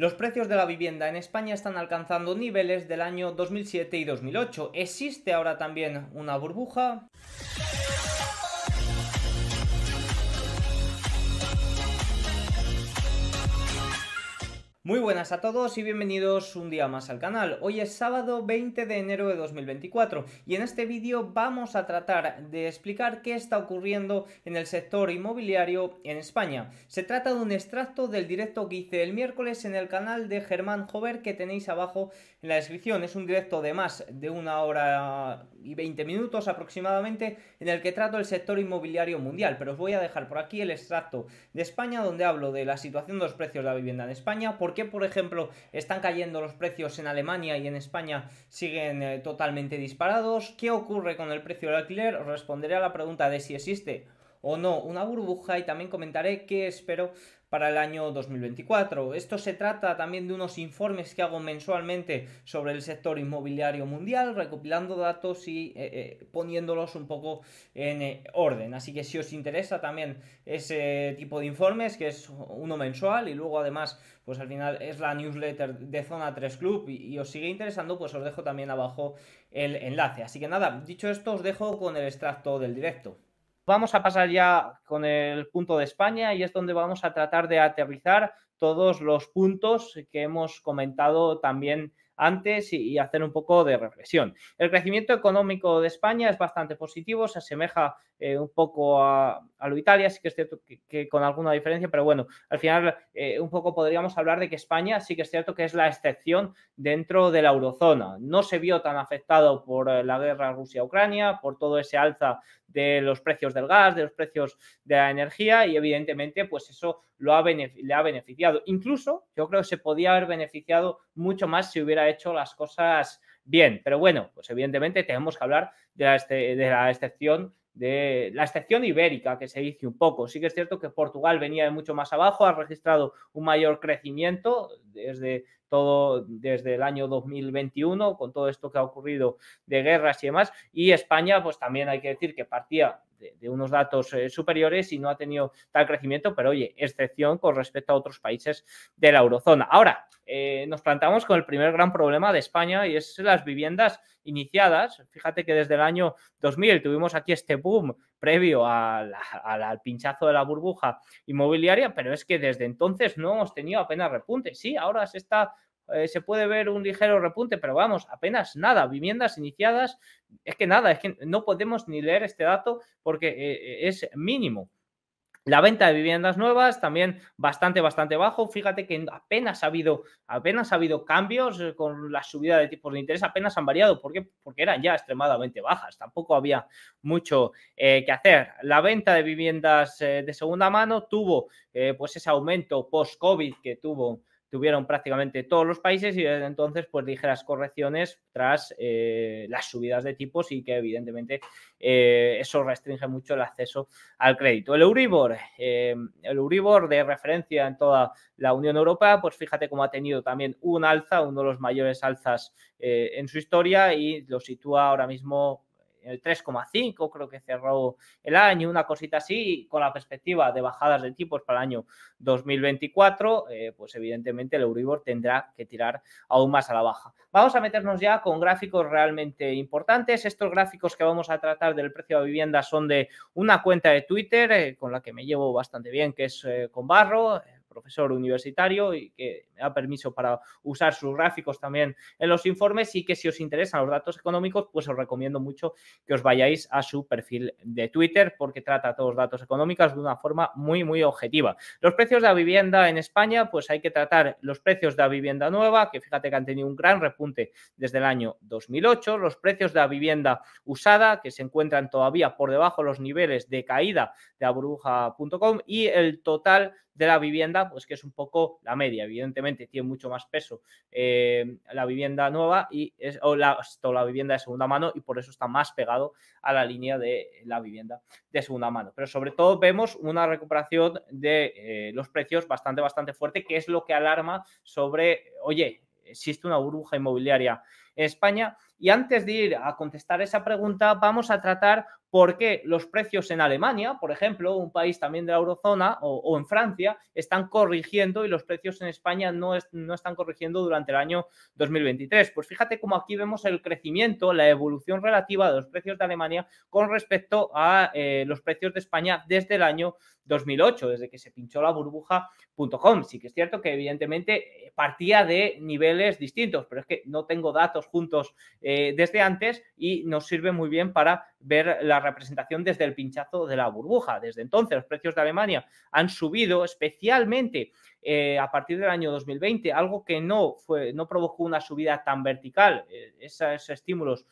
Los precios de la vivienda en España están alcanzando niveles del año 2007 y 2008. ¿Existe ahora también una burbuja? Muy buenas a todos y bienvenidos un día más al canal. Hoy es sábado 20 de enero de 2024 y en este vídeo vamos a tratar de explicar qué está ocurriendo en el sector inmobiliario en España. Se trata de un extracto del directo que hice el miércoles en el canal de Germán Jover que tenéis abajo en la descripción. Es un directo de más de una hora y 20 minutos aproximadamente en el que trato el sector inmobiliario mundial, pero os voy a dejar por aquí el extracto de España donde hablo de la situación de los precios de la vivienda en España, por qué, por ejemplo, están cayendo los precios en Alemania y en España siguen eh, totalmente disparados, qué ocurre con el precio del alquiler, responderé a la pregunta de si existe o no una burbuja y también comentaré qué espero para el año 2024. Esto se trata también de unos informes que hago mensualmente sobre el sector inmobiliario mundial, recopilando datos y eh, eh, poniéndolos un poco en eh, orden. Así que si os interesa también ese tipo de informes, que es uno mensual y luego además, pues al final es la newsletter de Zona 3 Club y, y os sigue interesando, pues os dejo también abajo el enlace. Así que nada, dicho esto, os dejo con el extracto del directo. Vamos a pasar ya con el punto de España y es donde vamos a tratar de aterrizar todos los puntos que hemos comentado también antes y, hacer un poco de reflexión. El crecimiento económico de España es bastante positivo, se asemeja eh, un poco a, lo Italia, sí que es cierto que, con alguna diferencia, pero bueno, al final eh, un poco podríamos hablar de que España sí que es cierto que es la excepción dentro de la eurozona. No se vio tan afectado por eh, la guerra Rusia-Ucrania, por todo ese alza de los precios del gas, de los precios de la energía y evidentemente pues eso lo ha le ha beneficiado. Incluso yo creo que se podía haber beneficiado mucho más si hubiera hecho las cosas bien. Pero bueno, pues evidentemente tenemos que hablar de la, de la excepción de la excepción ibérica que se dice un poco. Sí que es cierto que Portugal venía de mucho más abajo, ha registrado un mayor crecimiento desde todo desde el año 2021 con todo esto que ha ocurrido de guerras y demás y España pues también hay que decir que partía de, unos datos eh, superiores y no ha tenido tal crecimiento, pero oye, excepción con respecto a otros países de la eurozona. Ahora, eh, nos plantamos con el primer gran problema de España y es las viviendas iniciadas. Fíjate que desde el año 2000 tuvimos aquí este boom previo al, al, pinchazo de la burbuja inmobiliaria, pero es que desde entonces no hemos tenido apenas repunte. Sí, ahora se está eh, se puede ver un ligero repunte, pero vamos, apenas nada. Viviendas iniciadas, es que nada, es que no podemos ni leer este dato porque eh, es mínimo. La venta de viviendas nuevas también bastante, bastante bajo. Fíjate que apenas ha habido, apenas ha habido cambios eh, con la subida de tipos de interés, apenas han variado. ¿Por qué? Porque eran ya extremadamente bajas. Tampoco había mucho que hacer. La venta de viviendas de segunda mano tuvo pues ese aumento post-COVID que tuvo tuvieron prácticamente todos los países y desde entonces pues ligeras correcciones tras eh, las subidas de tipos y que evidentemente eh, eso restringe mucho el acceso al crédito. El Euribor, eh, el Euribor de referencia en toda la Unión Europea, pues fíjate cómo ha tenido también un alza, uno de los mayores alzas en su historia y lo sitúa ahora mismo el 3,5 creo que cerró el año, una cosita así, con la perspectiva de bajadas de tipos para el año 2024, eh, pues evidentemente el Euribor tendrá que tirar aún más a la baja. Vamos a meternos ya con gráficos realmente importantes. Estos gráficos que vamos a tratar del precio de vivienda son de una cuenta de Twitter eh, con la que me llevo bastante bien, que es eh, con Barro profesor universitario y que me da permiso para usar sus gráficos también en los informes y que si os interesan los datos económicos, pues os recomiendo mucho que os vayáis a su perfil de Twitter porque trata todos los datos económicos de una forma muy, muy objetiva. Los precios de la vivienda en España, pues hay que tratar los precios de la vivienda nueva, que fíjate que han tenido un gran repunte desde el año 2008, los precios de la vivienda usada, que se encuentran todavía por debajo de los niveles de caída de burbuja.com y el total de la vivienda, pues que es un poco la media. Evidentemente tiene mucho más peso eh, la vivienda nueva y es, o la, la, vivienda de segunda mano y por eso está más pegado a la línea de la vivienda de segunda mano. Pero sobre todo vemos una recuperación de eh, los precios bastante, bastante fuerte, que es lo que alarma sobre, oye, existe una burbuja inmobiliaria en España. Y antes de ir a contestar esa pregunta, vamos a tratar por qué los precios en Alemania, por ejemplo, un país también de la eurozona, o, en Francia, están corrigiendo y los precios en España no, están corrigiendo durante el año 2023. Pues fíjate cómo aquí vemos el crecimiento, la evolución relativa de los precios de Alemania con respecto a eh, los precios de España desde el año 2008, desde que se pinchó la burbuja.com. Sí que es cierto que evidentemente eh, partía de niveles distintos, pero es que no tengo datos juntos desde antes y nos sirve muy bien para ver la representación desde el pinchazo de la burbuja. Desde entonces los precios de Alemania han subido especialmente eh, a partir del año 2020, algo que no, fue, no provocó una subida tan vertical, esos estímulos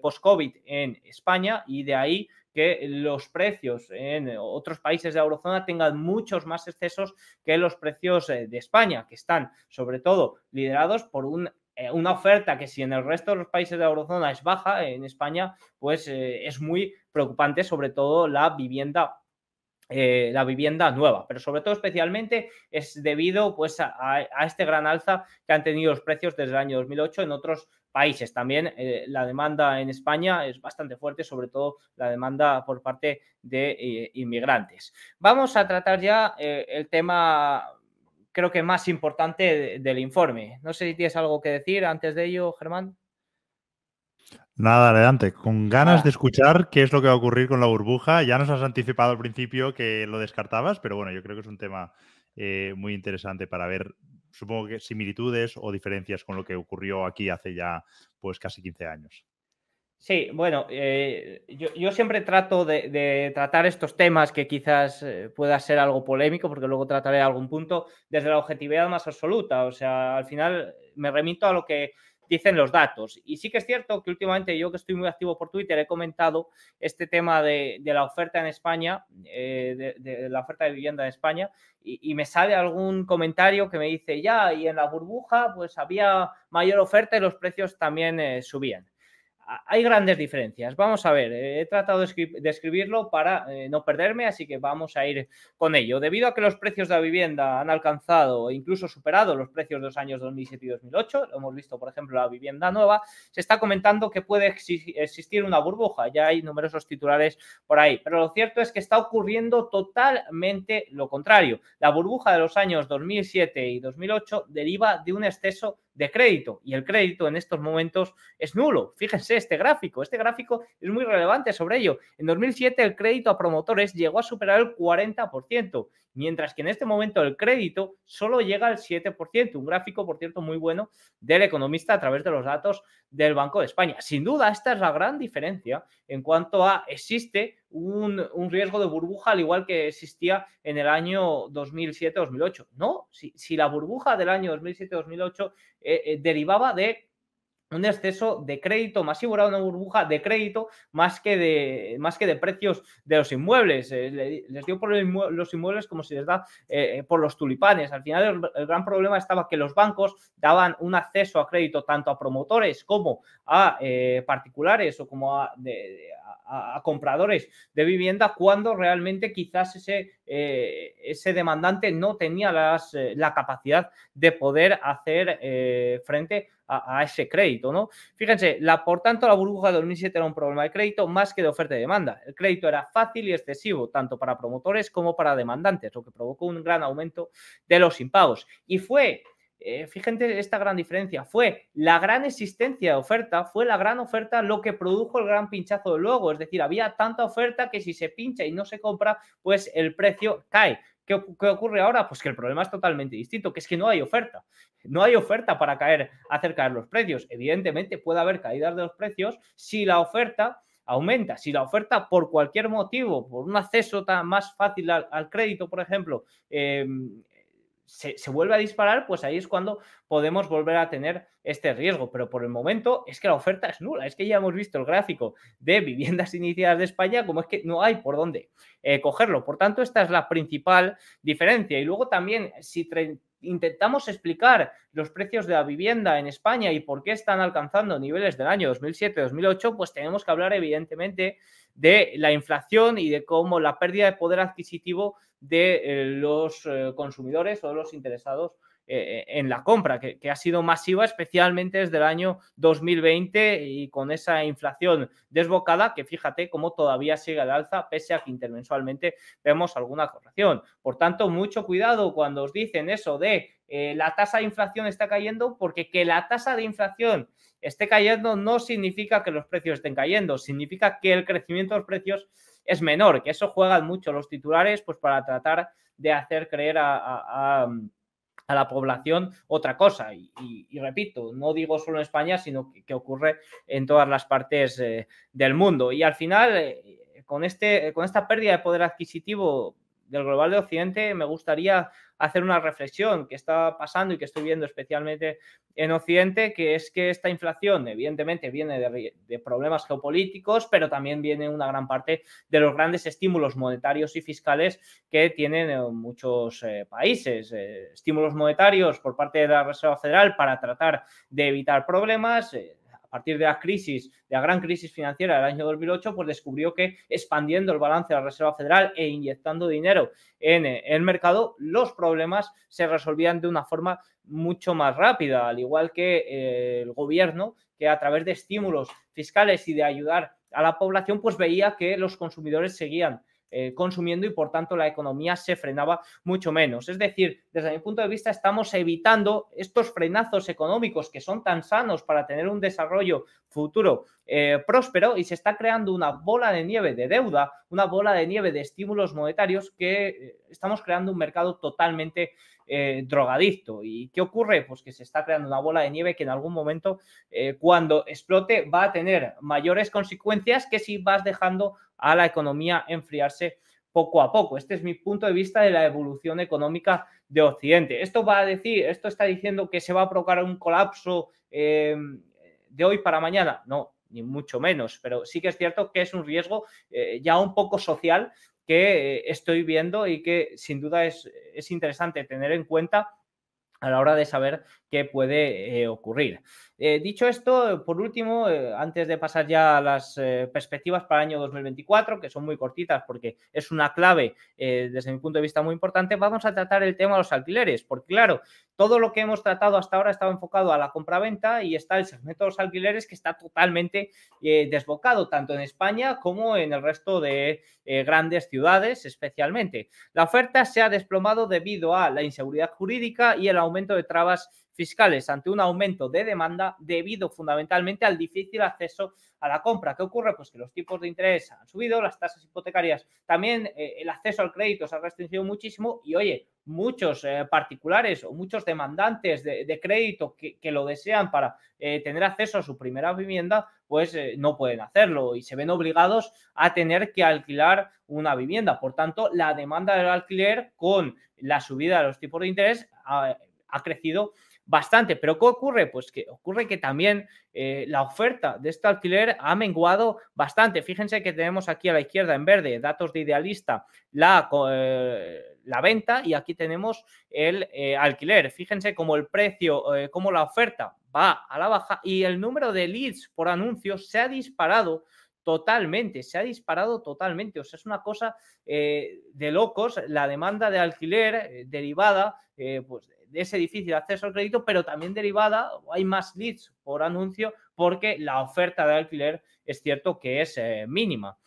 post-COVID en España y de ahí que los precios en otros países de la eurozona tengan muchos más excesos que los precios eh, de España, que están sobre todo liderados por eh, una oferta que si en el resto de los países de la eurozona es baja, en España pues eh, es muy preocupante, sobre todo la vivienda la vivienda nueva, pero sobre todo especialmente es debido pues a, este gran alza que han tenido los precios desde el año 2008 en otros países. También eh, la demanda en España es bastante fuerte, sobre todo la demanda por parte de eh, inmigrantes. Vamos a tratar ya eh, el tema, creo que más importante del informe. No sé si tienes algo que decir antes de ello, Germán. Nada, adelante. Con ganas de escuchar qué es lo que va a ocurrir con la burbuja. Ya nos has anticipado al principio que lo descartabas, pero bueno, yo creo que es un tema muy interesante para ver supongo que similitudes o diferencias con lo que ocurrió aquí hace ya pues casi 15 años. Sí, bueno, eh, yo, siempre trato de, tratar estos temas que quizás eh, pueda ser algo polémico, porque luego trataré algún punto desde la objetividad más absoluta. O sea, al final me remito a lo que dicen los datos. Y sí que es cierto que últimamente yo que estoy muy activo por Twitter he comentado este tema de, la oferta en España, eh, de, la oferta de vivienda en España, y, me sale algún comentario que me dice, ya, y en la burbuja pues había mayor oferta y los precios también eh, subían hay grandes diferencias. Vamos a ver, he tratado de, escribirlo para eh, no perderme, así que vamos a ir con ello. Debido a que los precios de la vivienda han alcanzado e incluso superado los precios de los años 2007 y 2008, lo hemos visto, por ejemplo, la vivienda nueva, se está comentando que puede existir una burbuja. Ya hay numerosos titulares por ahí, pero lo cierto es que está ocurriendo totalmente lo contrario. La burbuja de los años 2007 y 2008 deriva de un exceso de crédito y el crédito en estos momentos es nulo. Fíjense este gráfico, este gráfico es muy relevante sobre ello. En 2007 el crédito a promotores llegó a superar el 40%, mientras que en este momento el crédito solo llega al 7%, un gráfico, por cierto, muy bueno del economista a través de los datos del Banco de España. Sin duda, esta es la gran diferencia en cuanto a existe un, riesgo de burbuja al igual que existía en el año 2007-2008. No, si, si, la burbuja del año 2007-2008 eh, eh, derivaba de un exceso de crédito masivo, era una burbuja de crédito más que de, más que de precios de los inmuebles. Eh, les dio por los inmuebles como si les da eh, por los tulipanes. Al final el, gran problema estaba que los bancos daban un acceso a crédito tanto a promotores como a eh, particulares o como a, compradores de vivienda cuando realmente quizás ese, ese demandante no tenía las, la capacidad de poder hacer frente a a, ese crédito, ¿no? Fíjense, la, por tanto, la burbuja de 2007 era un problema de crédito más que de oferta y demanda. El crédito era fácil y excesivo, tanto para promotores como para demandantes, lo que provocó un gran aumento de los impagos. Y fue eh, fíjense esta gran diferencia. Fue la gran existencia de oferta, fue la gran oferta lo que produjo el gran pinchazo de luego. Es decir, había tanta oferta que si se pincha y no se compra, pues el precio cae. ¿Qué, ocurre ahora? Pues que el problema es totalmente distinto, que es que no hay oferta. No hay oferta para caer, hacer caer los precios. Evidentemente puede haber caídas de los precios si la oferta aumenta. Si la oferta por cualquier motivo, por un acceso tan más fácil al, crédito, por ejemplo, em, se, vuelve a disparar, pues ahí es cuando podemos volver a tener este riesgo. Pero por el momento es que la oferta es nula. Es que ya hemos visto el gráfico de viviendas iniciadas de España, como es que no hay por dónde eh, cogerlo. Por tanto, esta es la principal diferencia. Y luego también, si intentamos explicar los precios de la vivienda en España y por qué están alcanzando niveles del año 2007-2008, pues tenemos que hablar evidentemente de la inflación y de cómo la pérdida de poder adquisitivo de eh, los eh, consumidores o los interesados eh, en la compra, que, ha sido masiva, especialmente desde el año 2020 y con esa inflación desbocada, que fíjate cómo todavía sigue al alza, pese a que intermensualmente vemos alguna corrección. Por tanto, mucho cuidado cuando os dicen eso de eh, la tasa de inflación está cayendo, porque que la tasa de inflación esté cayendo no significa que los precios estén cayendo, significa que el crecimiento de los precios es menor, que eso juegan mucho los titulares pues para tratar de hacer creer a, la población otra cosa. Y, repito, no digo solo en España, sino que, ocurre en todas las partes eh, del mundo. Y al final, eh, con, este, con esta pérdida de poder adquisitivo del global de Occidente, me gustaría hacer una reflexión que está pasando y que estoy viendo especialmente en Occidente, que es que esta inflación evidentemente viene de, problemas geopolíticos, pero también viene una gran parte de los grandes estímulos monetarios y fiscales que tienen eh, muchos eh, países. Eh, estímulos monetarios por parte de la Reserva Federal para tratar de evitar problemas partir de la crisis, de la gran crisis financiera del año 2008, pues descubrió que expandiendo el balance de la Reserva Federal e inyectando dinero en el mercado, los problemas se resolvían de una forma mucho más rápida, al igual que eh, el gobierno, que a través de estímulos fiscales y de ayudar a la población, pues veía que los consumidores seguían eh, consumiendo y por tanto la economía se frenaba mucho menos. Es decir, desde mi punto de vista estamos evitando estos frenazos económicos que son tan sanos para tener un desarrollo futuro eh, próspero y se está creando una bola de nieve de deuda, una bola de nieve de estímulos monetarios que eh, estamos creando un mercado totalmente drogadicto. ¿Y qué ocurre? Pues que se está creando una bola de nieve que en algún momento, cuando explote, va a tener mayores consecuencias que si vas dejando a la economía enfriarse poco a poco. Este es mi punto de vista de la evolución económica de Occidente. Esto va a decir, esto está diciendo que se va a provocar un colapso eh, de hoy para mañana. No, ni mucho menos, pero sí que es cierto que es un riesgo eh, ya un poco social que eh, estoy viendo y que sin duda es, es interesante tener en cuenta a la hora de saber qué puede ocurrir. Eh, dicho esto, por último, eh, antes de pasar ya a las eh, perspectivas para el año 2024, que son muy cortitas porque es una clave desde mi punto de vista muy importante, vamos a tratar el tema de los alquileres, porque claro, todo lo que hemos tratado hasta ahora estaba enfocado a la compraventa y está el segmento de los alquileres que está totalmente desbocado, tanto en España como en el resto de grandes ciudades especialmente. La oferta se ha desplomado debido a la inseguridad jurídica y el aumento de trabas fiscales ante un aumento de demanda debido fundamentalmente al difícil acceso a la compra. ¿Qué ocurre? Pues que los tipos de interés han subido, las tasas hipotecarias también, eh, el acceso al crédito se ha restringido muchísimo y oye, muchos eh, particulares o muchos demandantes de, crédito que, lo desean para eh, tener acceso a su primera vivienda, pues no pueden hacerlo y se ven obligados a tener que alquilar una vivienda. Por tanto, la demanda del alquiler con la subida de los tipos de interés ha crecido bastante. Pero ¿qué ocurre? Pues que ocurre que también eh, la oferta de este alquiler ha menguado bastante. Fíjense que tenemos aquí a la izquierda en verde datos de idealista, la, eh, la venta y aquí tenemos el eh, alquiler. Fíjense cómo el precio, cómo la oferta va a la baja y el número de leads por anuncios se ha disparado totalmente, se ha disparado totalmente. O sea, es una cosa de locos la demanda de alquiler derivada pues, de ese difícil acceso al crédito, pero también derivada, hay más leads por anuncio porque la oferta de alquiler es cierto que es eh, mínima.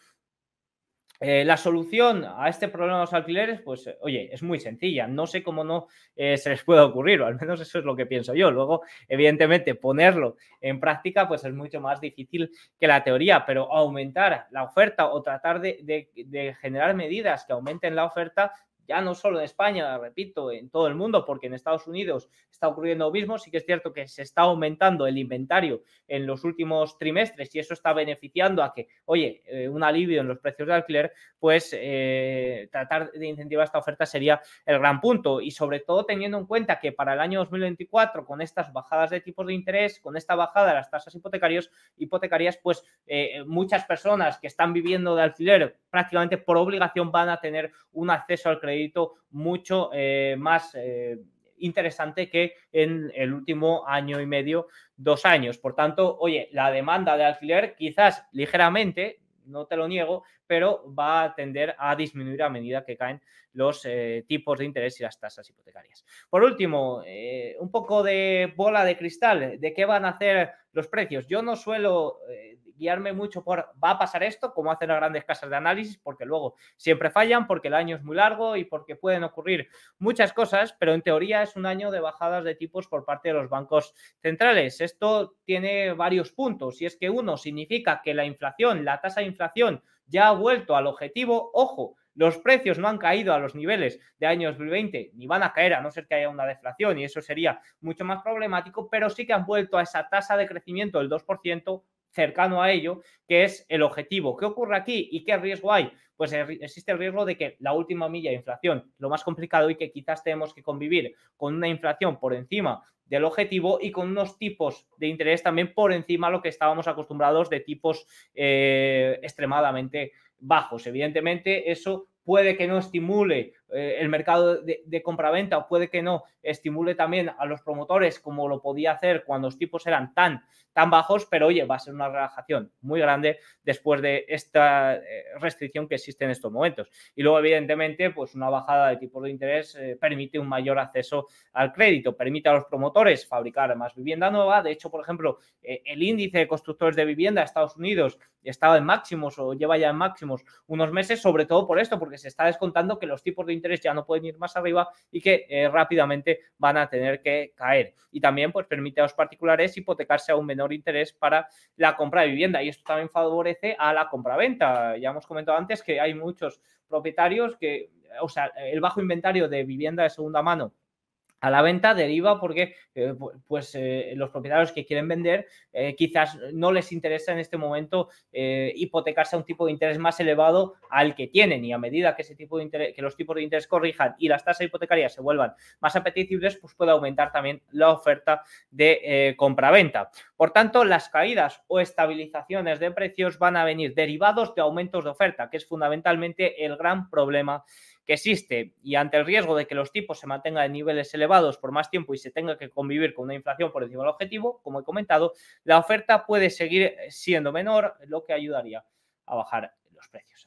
Eh, la solución a este problema de los alquileres, pues, eh, oye, es muy sencilla. No sé cómo no se les puede ocurrir, o al menos eso es lo que pienso yo. Luego, evidentemente, ponerlo en práctica, pues es mucho más difícil que la teoría, pero aumentar la oferta o tratar de generar medidas que aumenten la oferta ya no solo en España, repito, en todo el mundo, porque en Estados Unidos está ocurriendo lo mismo, sí que es cierto que se está aumentando el inventario en los últimos trimestres y eso está beneficiando a que, oye, eh, un alivio en los precios de alquiler, pues eh, tratar de incentivar esta oferta sería el gran punto. Y sobre todo teniendo en cuenta que para el año 2024, con estas bajadas de tipos de interés, con esta bajada de las tasas hipotecarias, hipotecarias pues eh, muchas personas que están viviendo de alquiler prácticamente por obligación van a tener un acceso al crédito mucho eh, más eh, interesante que en el último año y medio, dos años. Por tanto, oye, la demanda de alquiler quizás ligeramente, no te lo niego, pero va a tender a disminuir a medida que caen los eh, tipos de interés y las tasas hipotecarias. Por último, un poco de bola de cristal, de qué van a hacer los precios. Yo no suelo guiarme mucho por va a pasar esto, como hacen las grandes casas de análisis, porque luego siempre fallan, porque el año es muy largo y porque pueden ocurrir muchas cosas, pero en teoría es un año de bajadas de tipos por parte de los bancos centrales. Esto tiene varios puntos y es que uno significa que la inflación, la tasa de inflación ya ha vuelto al objetivo, ojo, los precios no han caído a los niveles de año 2020, ni van a caer a no ser que haya una deflación y eso sería mucho más problemático, pero sí que han vuelto a esa tasa de crecimiento del 2% cercano a ello, que es el objetivo. ¿Qué ocurre aquí y qué riesgo hay? Pues existe el riesgo de que la última milla de inflación, lo más complicado y que quizás tenemos que convivir con una inflación por encima del objetivo y con unos tipos de interés también por encima de lo que estábamos acostumbrados de tipos eh, extremadamente bajos. Evidentemente, eso puede que no estimule eh, el mercado de, de compraventa o puede que no estimule también a los promotores como lo podía hacer cuando los tipos eran tan, tan bajos, pero oye, va a ser una relajación muy grande después de esta eh, restricción que existe en estos momentos. Y luego, evidentemente, pues una bajada de tipos de interés eh, permite un mayor acceso al crédito, permite a los promotores fabricar más vivienda nueva. De hecho, por ejemplo, el índice de constructores de vivienda de Estados Unidos estaba en máximos o lleva ya en máximos unos meses, sobre todo por esto, porque se está descontando que los tipos de interés ya no pueden ir más arriba y que eh, rápidamente van a tener que caer. Y también pues permite a los particulares hipotecarse a un menor interés para la compra de vivienda y esto también favorece a la compra-venta. Ya hemos comentado antes que hay muchos propietarios que, o sea, el bajo inventario de vivienda de segunda mano a la venta deriva porque eh, pues eh, los propietarios que quieren vender eh, quizás no les interesa en este momento hipotecarse a un tipo de interés más elevado al que tienen y a medida que ese tipo de interés, que los tipos de interés corrijan y las tasas hipotecarias se vuelvan más apetecibles, pues puede aumentar también la oferta de compraventa. Por tanto, las caídas o estabilizaciones de precios van a venir derivados de aumentos de oferta, que es fundamentalmente el gran problema que existe y ante el riesgo de que los tipos se mantengan en niveles elevados por más tiempo y se tenga que convivir con una inflación por encima del objetivo, como he comentado, la oferta puede seguir siendo menor, lo que ayudaría a bajar los precios.